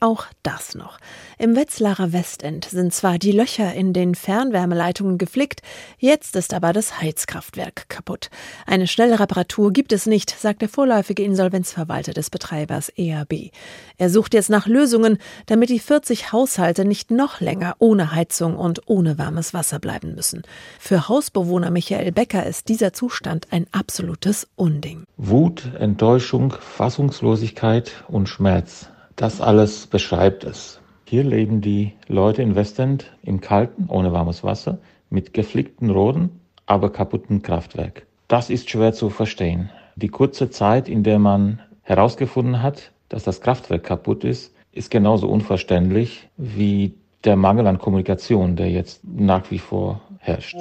Auch das noch. Im Wetzlarer Westend sind zwar die Löcher in den Fernwärmeleitungen geflickt, jetzt ist aber das Heizkraftwerk kaputt. Eine schnelle Reparatur gibt es nicht, sagt der vorläufige Insolvenzverwalter des Betreibers EAB. Er sucht jetzt nach Lösungen, damit die 40 Haushalte nicht noch länger ohne Heizung und ohne warmes Wasser bleiben müssen. Für Hausbewohner Michael Becker ist dieser Zustand ein absolutes Unding. Wut, Enttäuschung, Fassungslosigkeit und Schmerz. Das alles beschreibt es. Hier leben die Leute in Westend im Kalten, ohne warmes Wasser, mit geflickten Rohren, aber kaputten Kraftwerk. Das ist schwer zu verstehen. Die kurze Zeit, in der man herausgefunden hat, dass das Kraftwerk kaputt ist, ist genauso unverständlich wie der Mangel an Kommunikation, der jetzt nach wie vor herrscht.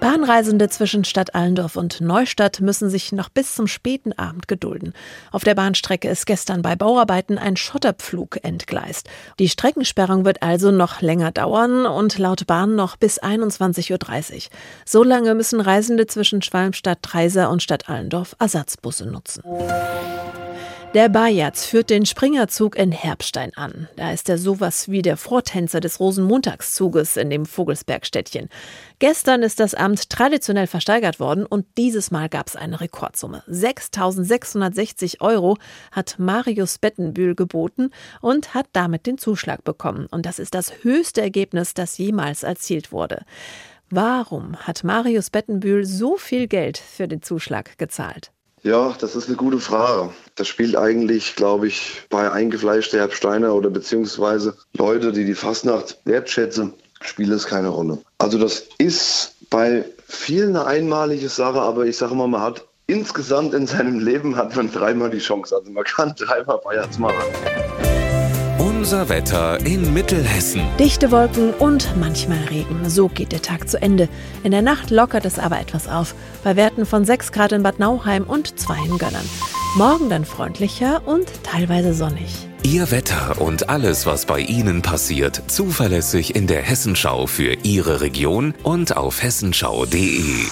Bahnreisende zwischen Stadt Allendorf und Neustadt müssen sich noch bis zum späten Abend gedulden. Auf der Bahnstrecke ist gestern bei Bauarbeiten ein Schotterpflug entgleist. Die Streckensperrung wird also noch länger dauern und laut Bahn noch bis 21.30 Uhr. So lange müssen Reisende zwischen Schwalmstadt, Treiser und Stadt Allendorf Ersatzbusse nutzen. Der Bajaz führt den Springerzug in Herbstein an. Da ist er sowas wie der Vortänzer des Rosenmontagszuges in dem Vogelsbergstädtchen. Gestern ist das Amt traditionell versteigert worden und dieses Mal gab es eine Rekordsumme. 6.660 Euro hat Marius Bettenbühl geboten und hat damit den Zuschlag bekommen. Und das ist das höchste Ergebnis, das jemals erzielt wurde. Warum hat Marius Bettenbühl so viel Geld für den Zuschlag gezahlt? Ja, das ist eine gute Frage. Das spielt eigentlich, glaube ich, bei eingefleischte Herbsteiner oder beziehungsweise Leute, die die Fastnacht wertschätzen, spielt es keine Rolle. Also das ist bei vielen eine einmalige Sache, aber ich sage mal, man hat insgesamt in seinem Leben hat man dreimal die Chance. Also man kann dreimal Bayerns machen. Unser Wetter in Mittelhessen. Dichte Wolken und manchmal Regen. So geht der Tag zu Ende. In der Nacht lockert es aber etwas auf. Bei Werten von 6 Grad in Bad Nauheim und 2 in Gönnern. Morgen dann freundlicher und teilweise sonnig. Ihr Wetter und alles, was bei Ihnen passiert, zuverlässig in der Hessenschau für Ihre Region und auf hessenschau.de.